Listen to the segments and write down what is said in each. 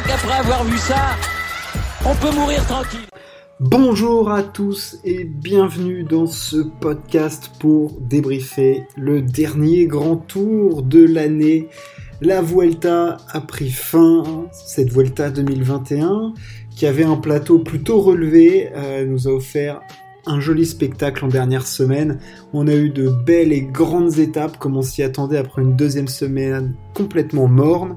crois qu'après avoir vu ça, on peut mourir tranquille. Bonjour à tous et bienvenue dans ce podcast pour débriefer le dernier grand tour de l'année. La Vuelta a pris fin, cette Vuelta 2021, qui avait un plateau plutôt relevé, euh, nous a offert un joli spectacle en dernière semaine. On a eu de belles et grandes étapes comme on s'y attendait après une deuxième semaine complètement morne.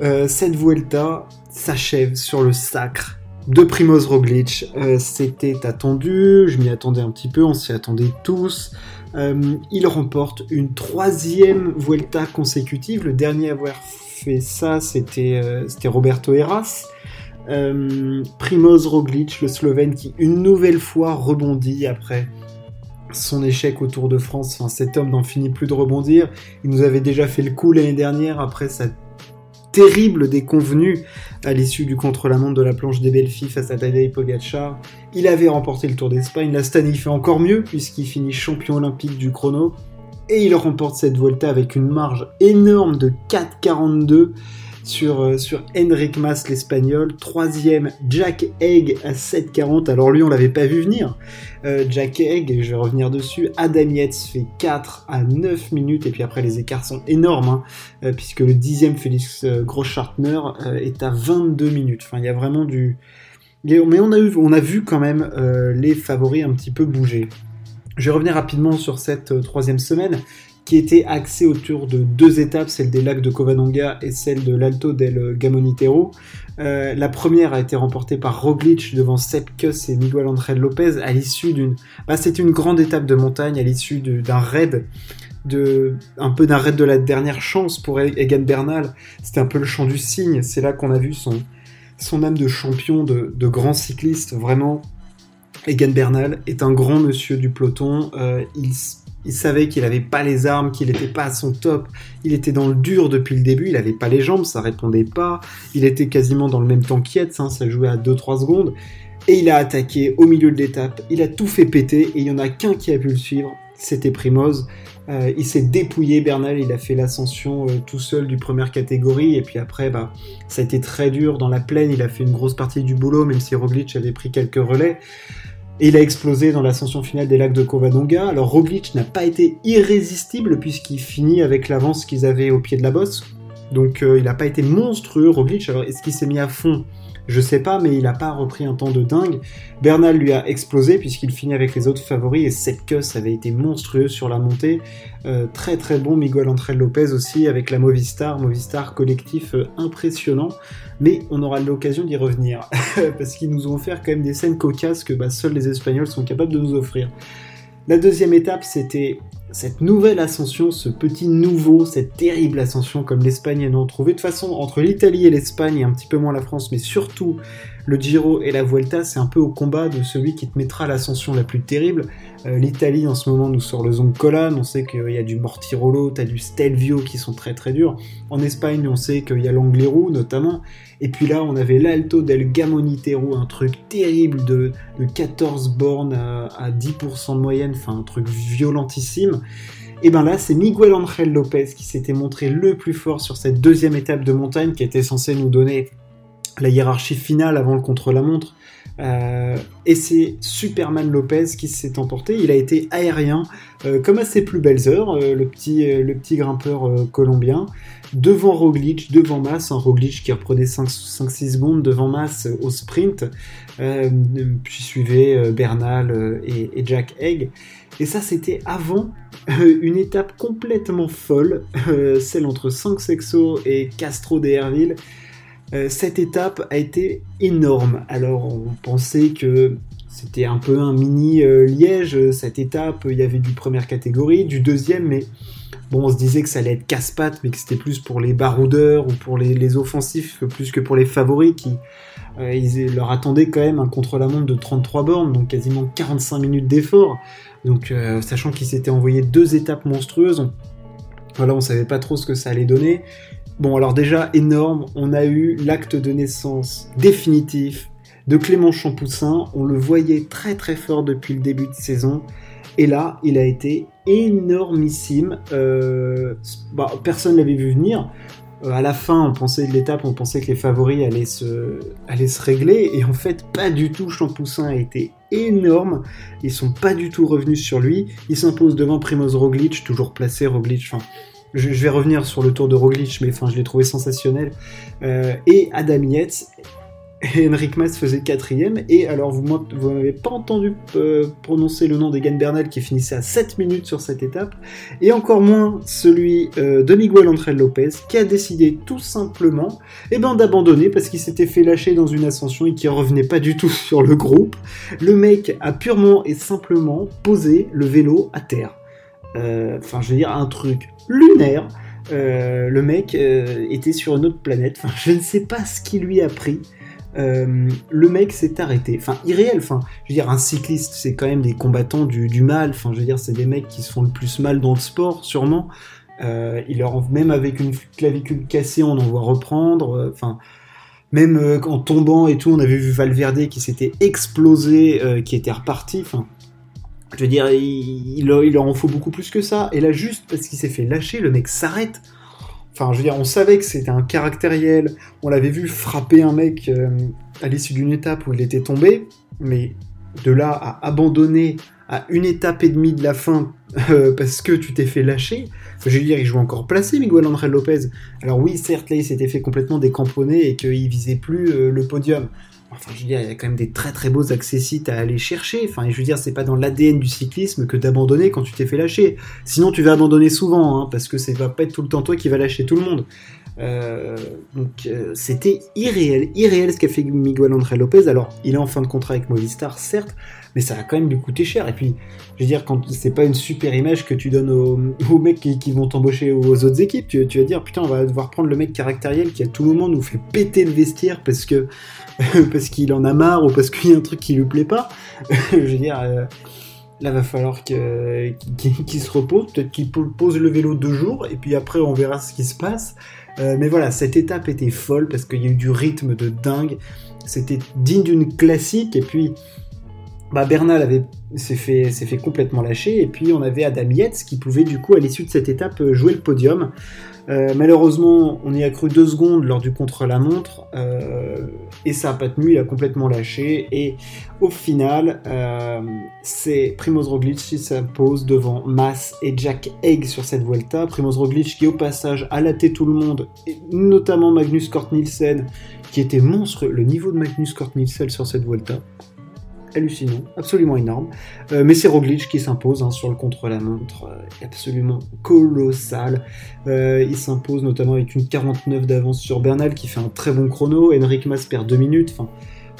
Euh, cette Vuelta s'achève sur le sacre de Primoz Roglic. Euh, c'était attendu, je m'y attendais un petit peu, on s'y attendait tous. Euh, il remporte une troisième Vuelta consécutive. Le dernier à avoir fait ça, c'était Roberto Heras. Primoz Roglic, le Slovène, qui une nouvelle fois rebondit après son échec au Tour de France. Enfin, cet homme n'en finit plus de rebondir. Il nous avait déjà fait le coup l'année dernière après sa terrible déconvenue à l'issue du contre-la-montre de la planche des belles face à Tadej Pogacar. Il avait remporté le Tour d'Espagne. La Stan, fait encore mieux puisqu'il finit champion olympique du chrono. Et il remporte cette Volta avec une marge énorme de 4,42 sur, euh, sur Mas l'espagnol. Troisième, Jack Egg à 7,40. Alors lui, on l'avait pas vu venir. Euh, Jack Egg, je vais revenir dessus. Adam Yates fait 4 à 9 minutes. Et puis après, les écarts sont énormes, hein, euh, puisque le dixième Félix Groschartner est à 22 minutes. Enfin, il y a vraiment du... Mais on a, eu, on a vu quand même les favoris un petit peu bouger. Je vais revenir rapidement sur cette troisième semaine qui était axée autour de deux étapes, celle des lacs de Covadonga et celle de l'Alto del Gamonitero. Euh, la première a été remportée par Roglic devant Sepp Kuss et Miguel André Lopez à l'issue d'une... Bah, c'était une grande étape de montagne à l'issue d'un raid de, un peu d'un raid de la dernière chance pour Egan Bernal. C'était un peu le chant du cygne. C'est là qu'on a vu son, son âme de champion, de, de grand cycliste. Vraiment, Egan Bernal est un grand monsieur du peloton. Euh, il savait qu'il n'avait pas les armes, qu'il n'était pas à son top. Il était dans le dur depuis le début. Il n'avait pas les jambes, ça répondait pas. Il était quasiment dans le même temps qu'Yates, hein, ça jouait à 2-3 secondes. Et il a attaqué au milieu de l'étape. Il a tout fait péter et il y en a qu'un qui a pu le suivre. C'était Primoz. Euh, il s'est dépouillé, Bernal. Il a fait l'ascension euh, tout seul du première catégorie. Et puis après, bah, ça a été très dur dans la plaine. Il a fait une grosse partie du boulot, même si Roglic avait pris quelques relais. Et il a explosé dans l'ascension finale des lacs de Covadonga. Alors Roglic n'a pas été irrésistible puisqu'il finit avec l'avance qu'ils avaient au pied de la bosse. Donc euh, il n'a pas été monstrueux Roglic. Alors est-ce qu'il s'est mis à fond je sais pas, mais il n'a pas repris un temps de dingue. Bernal lui a explosé puisqu'il finit avec les autres favoris et Sepkus avait été monstrueux sur la montée. Euh, très très bon Miguel André Lopez aussi avec la Movistar, Movistar collectif euh, impressionnant. Mais on aura l'occasion d'y revenir parce qu'ils nous ont offert quand même des scènes cocasses que bah, seuls les Espagnols sont capables de nous offrir. La deuxième étape, c'était cette nouvelle ascension, ce petit nouveau, cette terrible ascension comme l'Espagne a trouvé. De toute façon, entre l'Italie et l'Espagne, et un petit peu moins la France, mais surtout le Giro et la Vuelta, c'est un peu au combat de celui qui te mettra l'ascension la plus terrible. Euh, L'Italie, en ce moment, nous sort le Zoncolan, on sait qu'il y a du Mortirolo, t'as du Stelvio qui sont très très durs. En Espagne, on sait qu'il y a l'Angliru, notamment. Et puis là, on avait l'Alto del Gamonitero, un truc terrible de, 14 bornes à, 10% de moyenne, enfin un truc violentissime. Et ben là, c'est Miguel Angel Lopez qui s'était montré le plus fort sur cette deuxième étape de montagne qui était censée nous donner la hiérarchie finale avant le contre-la-montre. Euh, et c'est Superman Lopez qui s'est emporté. Il a été aérien, euh, comme à ses plus belles heures, euh, le, petit, le petit grimpeur colombien, devant Roglic, devant Mass, un Roglic qui reprenait 5-6 secondes devant Mass au sprint, puis suivait Bernal et, Jack Egg. Et ça, c'était avant une étape complètement folle, celle entre Sexo et Castro de Herville euh, cette étape a été énorme. Alors on pensait que c'était un peu un mini euh, Liège, cette étape, il y avait du première catégorie, du deuxième, mais bon, on se disait que ça allait être casse-pattes, mais que c'était plus pour les baroudeurs ou pour les, offensifs, plus que pour les favoris qui euh, leur attendaient quand même un contre-la-montre de 33 bornes, donc quasiment 45 minutes d'effort. Donc sachant qu'ils s'étaient envoyé deux étapes monstrueuses, on, voilà, on savait pas trop ce que ça allait donner. Bon, alors déjà, énorme, on a eu l'acte de naissance définitif de Clément Champoussin. On le voyait très très fort depuis le début de saison. Et là, il a été énormissime. Euh, bah, personne ne l'avait vu venir. euh, à la fin, on pensait de l'étape, on pensait que les favoris allaient se, allaient se régler, et en fait, pas du tout. Champoussin a été énorme. Ils sont pas du tout revenus sur lui. Il s'impose devant Primoz Roglic, toujours placé Roglic. Enfin, je, vais revenir sur le tour de Roglic, mais enfin, je l'ai trouvé sensationnel. Euh, et Adam Yates Henrik Mas faisait quatrième. Et alors, vous n'avez pas entendu euh, prononcer le nom d'Egan Bernal qui finissait à 7 minutes sur cette étape. Et encore moins celui euh, de Miguel André Lopez qui a décidé tout simplement eh ben, d'abandonner parce qu'il s'était fait lâcher dans une ascension et qui revenait pas du tout sur le groupe. Le mec a purement et simplement posé le vélo à terre. Euh, enfin, je veux dire, un truc lunaire. le mec était sur une autre planète. Enfin, je ne sais pas ce qui lui a pris. Euh, le mec s'est arrêté. Enfin, irréel. Enfin, je veux dire, un cycliste, c'est quand même des combattants du, mal. Enfin, je veux dire, c'est des mecs qui se font le plus mal dans le sport, sûrement. Euh, il leur, même avec une clavicule cassée, on en voit reprendre. Euh, enfin, même euh, en tombant et tout, on avait vu Valverde qui s'était explosé, qui était reparti. Enfin, je veux dire, il, leur en faut beaucoup plus que ça. Et là, juste parce qu'il s'est fait lâcher, le mec s'arrête. Enfin, je veux dire, on savait que c'était un caractériel. On l'avait vu frapper un mec euh, à l'issue d'une étape où il était tombé. Mais de là à abandonner à une étape et demie de la fin euh, parce que tu t'es fait lâcher. je veux dire, il joue encore placé, Miguel André Lopez. Alors oui, certes, là, il s'était fait complètement décamponner et qu'il visait plus euh, le podium. Enfin, je veux dire, il y a quand même des très très beaux accessites à aller chercher. Enfin, je veux dire, c'est pas dans l'ADN du cyclisme que d'abandonner quand tu t'es fait lâcher. Sinon, tu vas abandonner souvent, hein, parce que ça va pas être tout le temps toi qui va lâcher tout le monde. Euh, donc, euh, c'était irréel, irréel ce qu'a fait Miguel André Lopez. Alors, il est en fin de contrat avec Movistar, certes, mais ça va quand même lui coûter cher. Et puis, je veux dire, quand c'est pas une super image que tu donnes aux, mecs qui, vont t'embaucher aux autres équipes, tu, tu, vas dire, putain, on va devoir prendre le mec caractériel qui à tout moment nous fait péter le vestiaire parce que parce qu'il en a marre ou parce qu'il y a un truc qui lui plaît pas. je veux dire, euh, là va falloir qu'il se repose, peut-être qu'il pose le vélo deux jours et puis après on verra ce qui se passe. Euh, mais voilà, cette étape était folle parce qu'il y a eu du rythme de dingue. C'était digne d'une classique et puis bah, Bernal s'est fait, complètement lâcher et puis on avait Adam Yates qui pouvait du coup à l'issue de cette étape jouer le podium. Euh, malheureusement, on y a cru deux secondes lors du contre-la-montre euh, et ça n'a pas tenu, il a complètement lâché. Et au final, euh, c'est Primoz Roglic qui s'impose devant Mas et Jack Egg sur cette Vuelta. Primoz Roglic qui, au passage, a laté tout le monde, et notamment Magnus Kort Nielsen, qui était monstrueux. Le niveau de Magnus Kort Nielsen sur cette Vuelta, hallucinant, absolument énorme. Euh, mais c'est Roglic qui s'impose hein, sur le contre-la-montre, euh, absolument colossal. Euh, il s'impose notamment avec une 49 d'avance sur Bernal qui fait un très bon chrono. Henrik Mas perd 2 minutes. Enfin,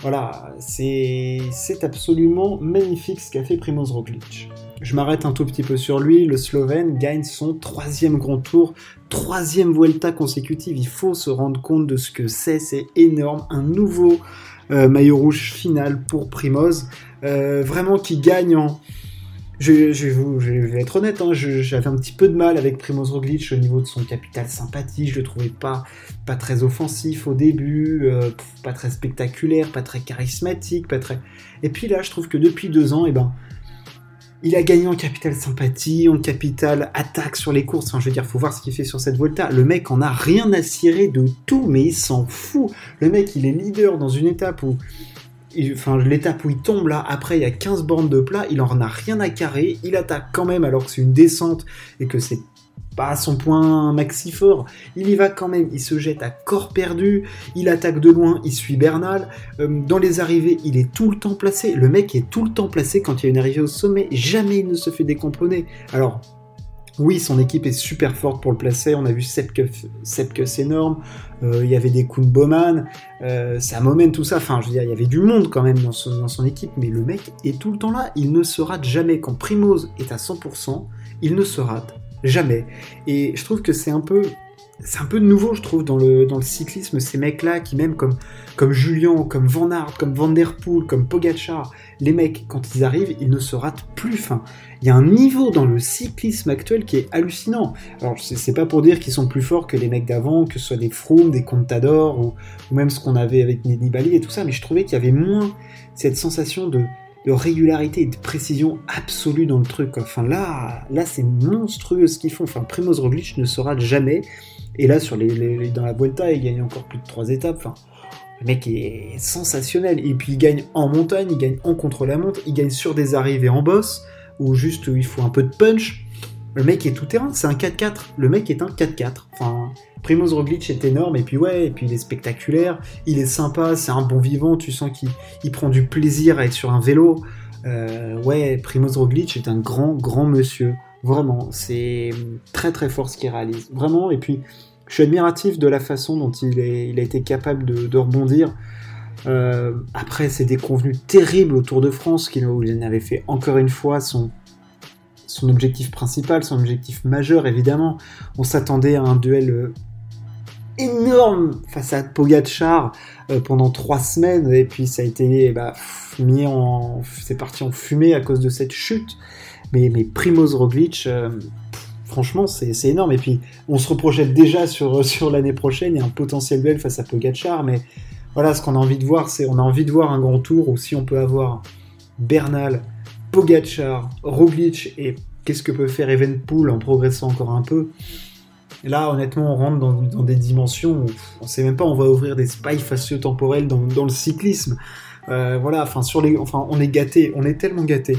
voilà, c'est absolument magnifique ce qu'a fait Primoz Roglic. Je m'arrête un tout petit peu sur lui. Le Slovène gagne son troisième grand tour, troisième Vuelta consécutive. Il faut se rendre compte de ce que c'est. C'est énorme. Un nouveau maillot rouge final pour Primoz. Euh, vraiment qui gagne en... Je, vais, être honnête, hein, j'avais un petit peu de mal avec Primoz Roglic au niveau de son capital sympathie. Je le trouvais pas, pas très offensif au début, euh, pas très spectaculaire, pas très charismatique, pas très. Et puis là, je trouve que depuis deux ans, et eh ben, il a gagné en capital sympathie, en capital attaque sur les courses. Enfin, je veux dire, faut voir ce qu'il fait sur cette Volta. Le mec en a rien à cirer de tout, mais il s'en fout. Le mec, il est leader dans une étape où. Enfin, l'étape où il tombe là, après il y a 15 bornes de plat, il en a rien à carrer, il attaque quand même alors que c'est une descente et que c'est pas son point maxi fort. Il y va quand même, il se jette à corps perdu, il attaque de loin, il suit Bernal. Euh, dans les arrivées, il est tout le temps placé. Le mec est tout le temps placé quand il y a une arrivée au sommet. Jamais il ne se fait décomponer. Alors, oui, son équipe est super forte pour le placer. On a vu Sepkus énorme. Euh, il y avait des Kuhn Bowman, euh, Samomen, tout ça. Enfin, je veux dire, il y avait du monde quand même dans son, dans son, équipe. Mais le mec est tout le temps là. Il ne se rate jamais. Quand Primoz est à 100%, il ne se rate Jamais. Et je trouve que c'est un peu c'est un peu nouveau, je trouve, dans le, dans le cyclisme, ces mecs-là qui, même comme, comme Julien, comme Van Aert, comme Van Der Poel, comme Pogacar, les mecs, quand ils arrivent, ils ne se ratent plus. Enfin, il y a un niveau dans le cyclisme actuel qui est hallucinant. Alors, c'est pas pour dire qu'ils sont plus forts que les mecs d'avant, que ce soit des Froome, des Contador, ou, ou même ce qu'on avait avec Nibali et tout ça, mais je trouvais qu'il y avait moins cette sensation de de régularité et de précision absolue dans le truc. Enfin là, là c'est monstrueux ce qu'ils font. Enfin, Primoz Roglic ne sera jamais. Et là, sur les, dans la Vuelta, il gagne encore plus de trois étapes. Le mec est sensationnel. Et puis il gagne en montagne, il gagne en contre-la-montre, il gagne sur des arrivées en boss, ou juste il faut un peu de punch. Le mec est tout terrain, c'est un 4-4. Le mec est un 4-4. Enfin, Primoz Roglic est énorme, et puis ouais, et puis il est spectaculaire, il est sympa, c'est un bon vivant, tu sens qu'il prend du plaisir à être sur un vélo. Euh, ouais, Primoz Roglic est un grand, grand monsieur. Vraiment, c'est très très fort ce qu'il réalise. Vraiment, et puis je suis admiratif de la façon dont il, a été capable de, rebondir. Euh, après, c'est déconvenu terrible au Tour de France, qu'il il avait fait encore une fois son, son objectif principal, son objectif majeur, évidemment. On s'attendait à un duel euh, énorme face à Pogacar euh, pendant trois semaines, et puis ça a été bah, mis en. C'est parti en fumée à cause de cette chute. Mais, Primoz Roglic franchement, c'est énorme. Et puis, on se reprojette déjà sur, sur l'année prochaine. Il a un potentiel duel face à Pogacar. Mais voilà, ce qu'on a envie de voir, c'est on a envie de voir un grand tour où si on peut avoir Bernal, Pogacar, Roglic et qu'est-ce que peut faire Evenpool en progressant encore un peu. là, honnêtement, on rentre dans, des dimensions où on sait même pas, on va ouvrir des spies facio-temporels dans, dans, le cyclisme. Euh, voilà, enfin, sur les, enfin, on est gâté, on est tellement gâté.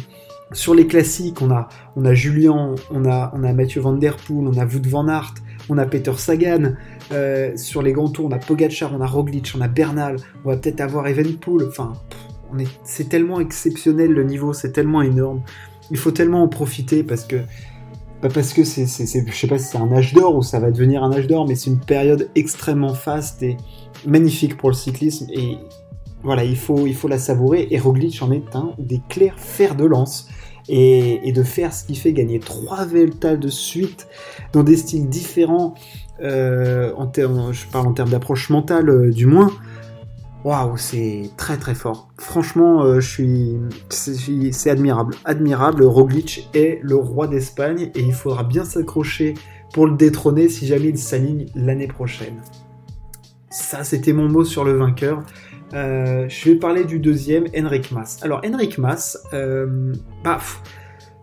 Sur les classiques, on a, on a Julien, on a, on a Mathieu Van Der Poel, on a Wout Van Aert, on a Peter Sagan. Euh, sur les grands tours, on a Pogacar, on a Roglic, on a Bernal, on va peut-être avoir Evenpool. Enfin, c'est tellement exceptionnel le niveau, c'est tellement énorme. Il faut tellement en profiter parce que pas parce que c'est, je sais pas si c'est un âge d'or ou ça va devenir un âge d'or, mais c'est une période extrêmement faste et magnifique pour le cyclisme et voilà, il faut, il faut la savourer. Et Roglic en est un des clairs fers de lance et, de faire ce qui fait gagner trois Velta de suite dans des styles différents, euh, en je parle en termes d'approche mentale euh, du moins. Waouh, c'est très très fort. Franchement, euh, je suis, c'est admirable, admirable. Roglic est le roi d'Espagne et il faudra bien s'accrocher pour le détrôner si jamais il s'aligne l'année prochaine. Ça, c'était mon mot sur le vainqueur. Euh, je vais parler du deuxième, Henrik Mas. Alors, Henrik Mas, euh,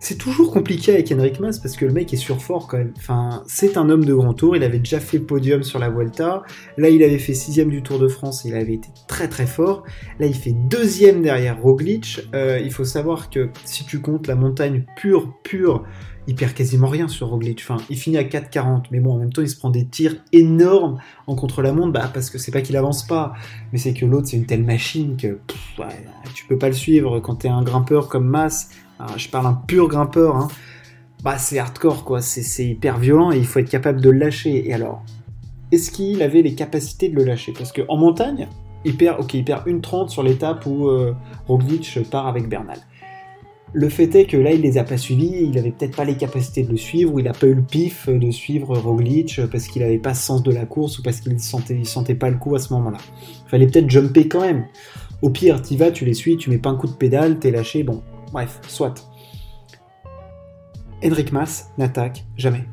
c'est toujours compliqué avec Henrik Mas parce que le mec est surfort quand même. Enfin, c'est un homme de grand tour. Il avait déjà fait podium sur la Vuelta. Là, il avait fait sixième du Tour de France. Il avait été très très fort. Là, il fait deuxième derrière Roglic. Euh, il faut savoir que si tu comptes la montagne pure, pure, il perd quasiment rien sur Roglic. Enfin, il finit à 4,40, mais bon, en même temps, il se prend des tirs énormes en contre-la-montre, bah, parce que c'est pas qu'il avance pas, mais c'est que l'autre, c'est une telle machine que tu peux pas le suivre quand t'es un grimpeur comme Mass. Je parle un pur grimpeur, hein. bah, c'est hardcore, quoi. C'est hyper violent et il faut être capable de lâcher. Et alors, est-ce qu'il avait les capacités de le lâcher? Parce qu'en montagne, il perd, ok, il perd une 30 sur l'étape où euh, Roglic part avec Bernal. Le fait est que là, il les a pas suivis, il avait peut-être pas les capacités de le suivre, ou il a pas eu le pif de suivre Roglic parce qu'il avait pas sens de la course ou parce qu'il sentait, sentait pas le coup à ce moment-là. Fallait peut-être jumper quand même. Au pire, tu vas, tu les suis, tu mets pas un coup de pédale, t'es lâché, bon, bref, soit. Henrik Mas n'attaque jamais.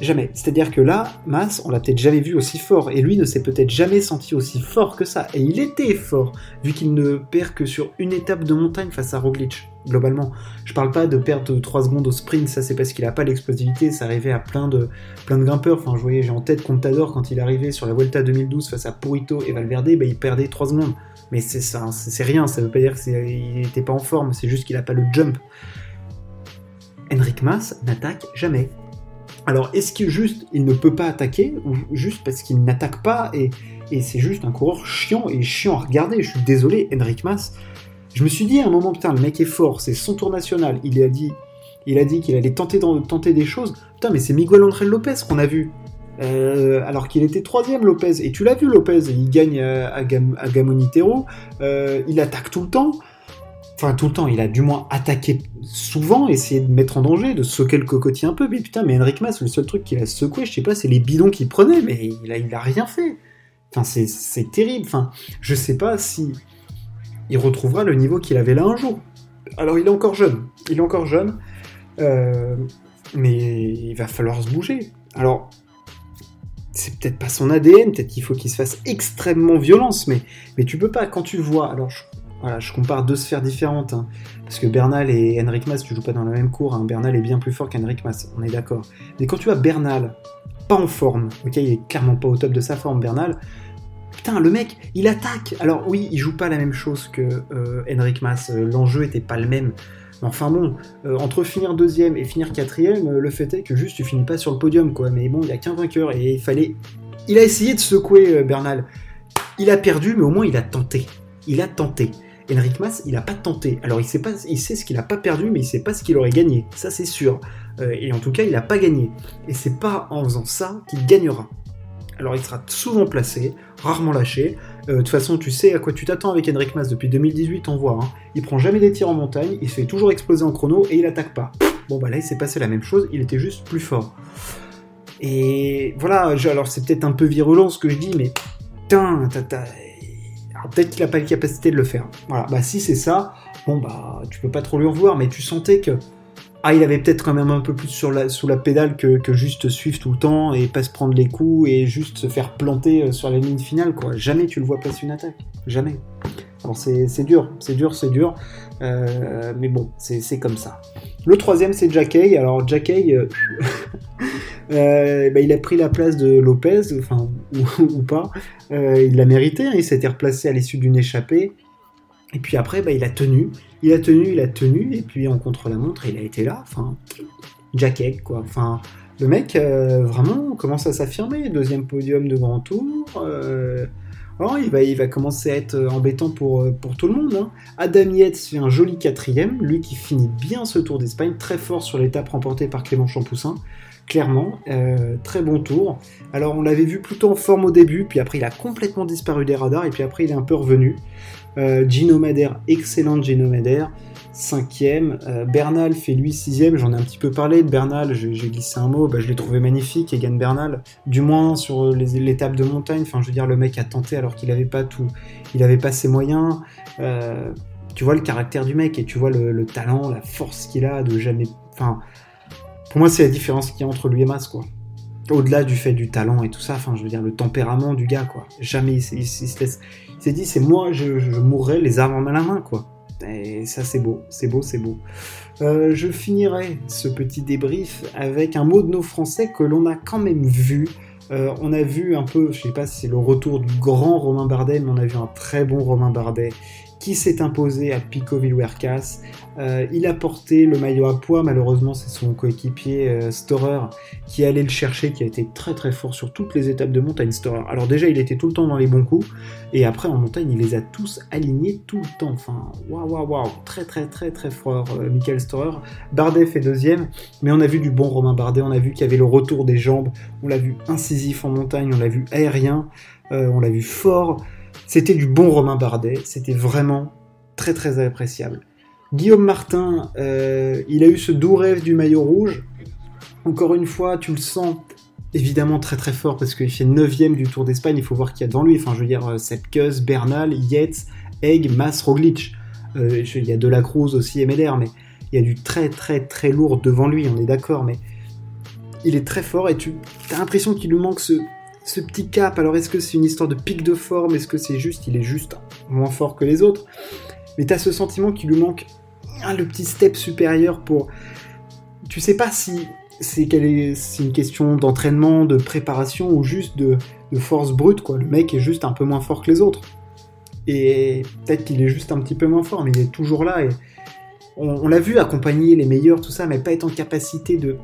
Jamais. C'est-à-dire que là, Mas, on l'a peut-être jamais vu aussi fort, et lui ne s'est peut-être jamais senti aussi fort que ça. Et il était fort, vu qu'il ne perd que sur une étape de montagne face à Roglic, globalement. Je parle pas de perdre 3 secondes au sprint, ça c'est parce qu'il a pas l'explosivité, ça arrivait à plein de, plein de grimpeurs. Enfin, je voyais, j'ai en tête Contador quand il arrivait sur la Vuelta 2012 face à Purito et Valverde, bah, il perdait 3 secondes. Mais c'est ça, c'est rien, ça veut pas dire qu'il était pas en forme, c'est juste qu'il a pas le jump. Henrik Mas n'attaque jamais. Alors, est-ce que juste il ne peut pas attaquer, ou juste parce qu'il n'attaque pas, et, c'est juste un coureur chiant et chiant à regarder Je suis désolé, Henrik Mas. Je me suis dit à un moment, putain, le mec est fort, c'est son tour national. Il a dit il a dit qu'il allait tenter, tenter des choses. Putain, mais c'est Miguel André Lopez qu'on a vu. Euh, alors qu'il était troisième Lopez. Et tu l'as vu Lopez, il gagne à, à, Gamonitero, euh, il attaque tout le temps enfin tout le temps, il a du moins attaqué souvent, essayé de mettre en danger, de secouer le cocotier un peu, mais putain, mais Henrik Mas, le seul truc qu'il a secoué, je sais pas, c'est les bidons qu'il prenait, mais il a, il a rien fait. Enfin, c'est terrible, enfin, je sais pas si il retrouvera le niveau qu'il avait là un jour. Alors il est encore jeune, il est encore jeune, euh, mais il va falloir se bouger. Alors, c'est peut-être pas son ADN, peut-être qu'il faut qu'il se fasse extrêmement violence, mais, mais tu peux pas, quand tu vois, alors je, je compare deux sphères différentes. Hein. Parce que Bernal et Henrik Mas, tu joues pas dans la même cour. Hein. Bernal est bien plus fort qu'Henrik Mas, on est d'accord. Mais quand tu as Bernal pas en forme, ok, il est clairement pas au top de sa forme, Bernal. Le mec, il attaque. Alors oui, il joue pas la même chose que euh, Henrik Mas. L'enjeu était pas le même. Mais enfin bon, euh, entre finir deuxième et finir quatrième, euh, le fait est que juste tu finis pas sur le podium, quoi. Mais bon, il y a qu'un vainqueur et il fallait. Il a essayé de secouer Bernal. Il a perdu, mais au moins il a tenté. Il a tenté. Henrik Mas, il n'a pas tenté. Alors il sait, pas, il sait ce qu'il n'a pas perdu, mais il sait pas ce qu'il aurait gagné. Ça c'est sûr. Euh, et en tout cas, il n'a pas gagné. Et c'est pas en faisant ça qu'il gagnera. Alors il sera souvent placé, rarement lâché. Euh, de toute façon, tu sais à quoi tu t'attends avec Henrik Mas depuis 2018, on voit. Hein. Il prend jamais des tirs en montagne, il se fait toujours exploser en chrono et il attaque pas. Bon bah là, il s'est passé la même chose, il était juste plus fort. Et voilà, alors c'est peut-être un peu virulent ce que je dis, mais putain, peut-être qu'il n'a pas la capacité de le faire. Voilà, bah si c'est ça, bon bah tu peux pas trop lui en voir, mais tu sentais que ah, il avait peut-être quand même un peu plus sur la, sous la pédale que, juste suivre tout le temps et pas se prendre les coups et juste se faire planter euh, sur la ligne finale, quoi. Jamais tu le vois passer une attaque. Jamais. Alors c'est dur, c'est dur, c'est dur. Euh, mais bon, c'est comme ça. Le troisième, c'est Jackay. Alors Jackay, euh, bah, il a pris la place de Lopez, enfin, ou, pas. il l'a mérité, hein. il s'était replacé à l'issue d'une échappée. Et puis après, bah, il a tenu, il a tenu, il a tenu, et puis en contre-la-montre, il a été là. Enfin, Jack Egg, quoi. Enfin, le mec, euh, vraiment, commence à s'affirmer. Deuxième podium de grand tour. Euh, il, va, il va commencer à être embêtant pour, euh, pour tout le monde. Hein. Adam Yates fait un joli quatrième, lui qui finit bien ce Tour d'Espagne, très fort sur l'étape remportée par Clément Champoussin clairement. très bon tour. Alors on l'avait vu plutôt en forme au début, puis après il a complètement disparu des radars, et puis après il est un peu revenu. Euh, Gino Madère, excellent Gino Madère, cinquième. Euh, Bernal fait lui sixième. J'en ai un petit peu parlé de Bernal. J'ai glissé un mot. Bah, je l'ai trouvé magnifique. Egan Bernal, du moins sur l'étape de montagne. Enfin, je veux dire, le mec a tenté alors qu'il n'avait pas tout. Il n'avait pas ses moyens. Euh, tu vois le caractère du mec et tu vois le, talent, la force qu'il a de jamais. Enfin, pour moi, c'est la différence qu'il y a entre lui et Mas, quoi au-delà du fait du talent et tout ça, enfin, je veux dire, le tempérament du gars, quoi. Jamais il, se laisse, dit, c'est moi, je, je, mourrai les armes à la main, quoi. Et ça, c'est beau, c'est beau, c'est beau. Euh, je finirai ce petit débrief avec un mot de nos Français que l'on a quand même vu. Euh, on a vu un peu, je sais pas si c'est le retour du grand Romain Bardet, mais on a vu un très bon Romain Bardet qui s'est imposé à Pico Villuercas. Euh, il a porté le maillot à poids, malheureusement c'est son coéquipier euh, Storer qui allait le chercher, qui a été très très fort sur toutes les étapes de montagne Storer. Alors déjà il était tout le temps dans les bons coups, et après en montagne il les a tous alignés tout le temps. Enfin waouh waouh waouh, très très très très fort euh, Michael Storer. Bardet fait deuxième, mais on a vu du bon Romain Bardet, on a vu qu'il y avait le retour des jambes, on l'a vu incisif en montagne, on l'a vu aérien, on l'a vu fort. C'était du bon Romain Bardet, c'était vraiment très très appréciable. Guillaume Martin, euh, il a eu ce doux rêve du maillot rouge. Encore une fois, tu le sens évidemment très très fort parce qu'il fait 9ème du Tour d'Espagne. Il faut voir qu'il y a devant lui. Enfin, je veux dire, euh, Sepkus, Bernal, Yates, Egg, Mas, Roglic. Euh, il y a De la Cruz aussi et mais il y a du très très très lourd devant lui, on est d'accord, mais il est très fort et tu as l'impression qu'il lui manque ce, ce petit cap, alors est-ce que c'est une histoire de pic de forme? Est-ce que c'est juste, il est juste moins fort que les autres? Mais tu as ce sentiment qu'il lui manque le petit step supérieur pour. Tu sais pas si c'est une question d'entraînement, de préparation ou juste de, force brute, quoi. Le mec est juste un peu moins fort que les autres. Et peut-être qu'il est juste un petit peu moins fort, mais il est toujours là. Et on, l'a vu accompagner les meilleurs, tout ça, mais pas être en capacité de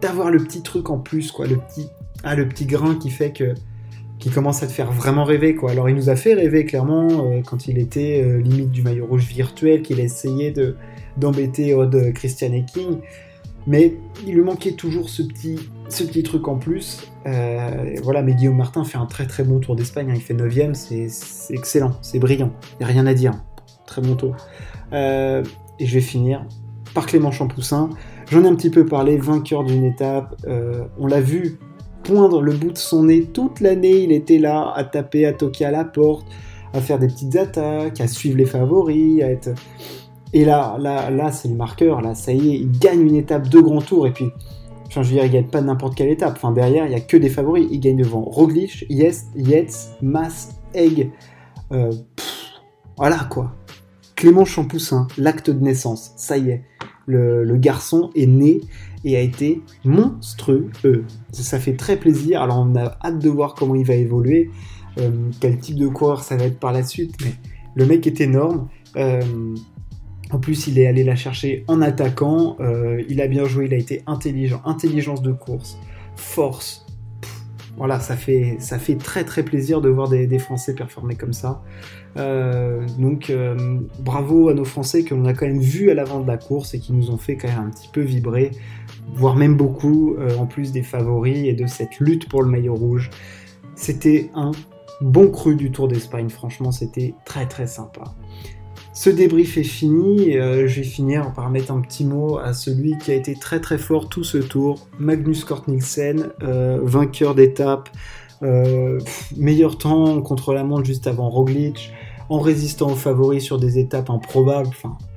d'avoir le petit truc en plus, quoi, le petit ah, le petit grain qui fait que qui commence à te faire vraiment rêver quoi. Alors il nous a fait rêver clairement euh, quand il était euh, limite du maillot rouge virtuel, qu'il a essayé de d'embêter Odd Christian et King, mais il lui manquait toujours ce petit ce petit truc en plus. Euh, voilà, mais Guillaume Martin fait un très très bon tour d'Espagne, hein. il fait 9ème, c'est excellent, c'est brillant, il n'y a rien à dire, très bon tour. et je vais finir par Clément Champoussin. J'en ai un petit peu parlé, vainqueur d'une étape. on l'a vu poindre le bout de son nez toute l'année. Il était là à taper, à toquer à la porte, à faire des petites attaques, à suivre les favoris, à être. Et là, là, là, c'est le marqueur. Là, ça y est, il gagne une étape de grand tour. Et puis, enfin, je veux dire, il gagne pas n'importe quelle étape. Enfin, derrière, il y a que des favoris. Il gagne devant Roglic, Yes, Yates, Mas, Egg. Euh, voilà quoi. Clément Champoussin, l'acte de naissance, ça y est, le, garçon est né et a été monstrueux. Ça fait très plaisir, alors on a hâte de voir comment il va évoluer, euh, quel type de coureur ça va être par la suite, mais le mec est énorme. Euh, en plus, il est allé la chercher en attaquant. Euh, il a bien joué, il a été intelligent. Intelligence de course, force, voilà, ça fait, très très plaisir de voir des, Français performer comme ça. Euh, donc euh, bravo à nos Français que l'on a quand même vu à l'avant de la course et qui nous ont fait quand même un petit peu vibrer, voire même beaucoup, euh, en plus des favoris et de cette lutte pour le maillot rouge. C'était un bon cru du Tour d'Espagne, franchement c'était très très sympa. Ce débrief est fini. Euh, je vais finir par mettre un petit mot à celui qui a été très très fort tout ce tour, Magnus Kort Nielsen, euh, vainqueur d'étape, euh, meilleur temps contre la montre juste avant Roglic, en résistant aux favoris sur des étapes improbables.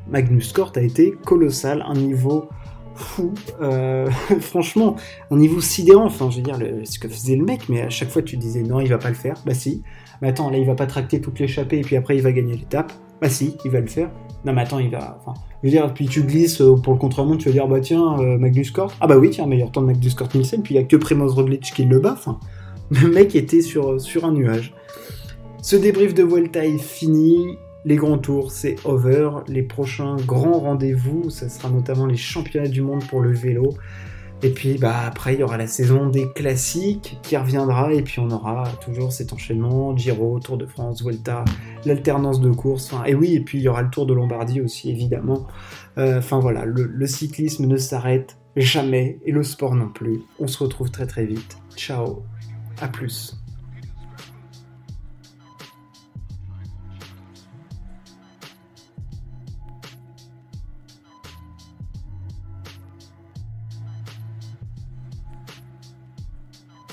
Magnus Kort a été colossal, un niveau fou, franchement, un niveau sidérant. Enfin, je veux dire, ce que faisait le mec, mais à chaque fois tu disais non, il va pas le faire. Bah si. Mais attends, là il va pas tracter toute l'échappée et puis après il va gagner l'étape. Bah si, il va le faire. Non mais attends, il va... Enfin, je veux dire, puis tu glisses euh, pour le contre-montre, tu vas dire, bah tiens, euh, Magnus Cort. Ah bah oui, tiens, meilleur temps de Magnus Cort Nielsen, puis il n'y a que Primoz Roglic qui le bat. Enfin, le mec était sur, sur un nuage. Ce débrief de Vuelta est fini. Les grands tours, c'est over. Les prochains grands rendez-vous, ça sera notamment les championnats du monde pour le vélo. Et puis bah, après, il y aura la saison des classiques qui reviendra, et puis on aura toujours cet enchaînement, Giro, Tour de France, Vuelta, l'alternance de courses, et oui, et puis il y aura le Tour de Lombardie aussi, évidemment. Euh, enfin voilà, le, le cyclisme ne s'arrête jamais, et le sport non plus. On se retrouve très très vite. Ciao, à plus.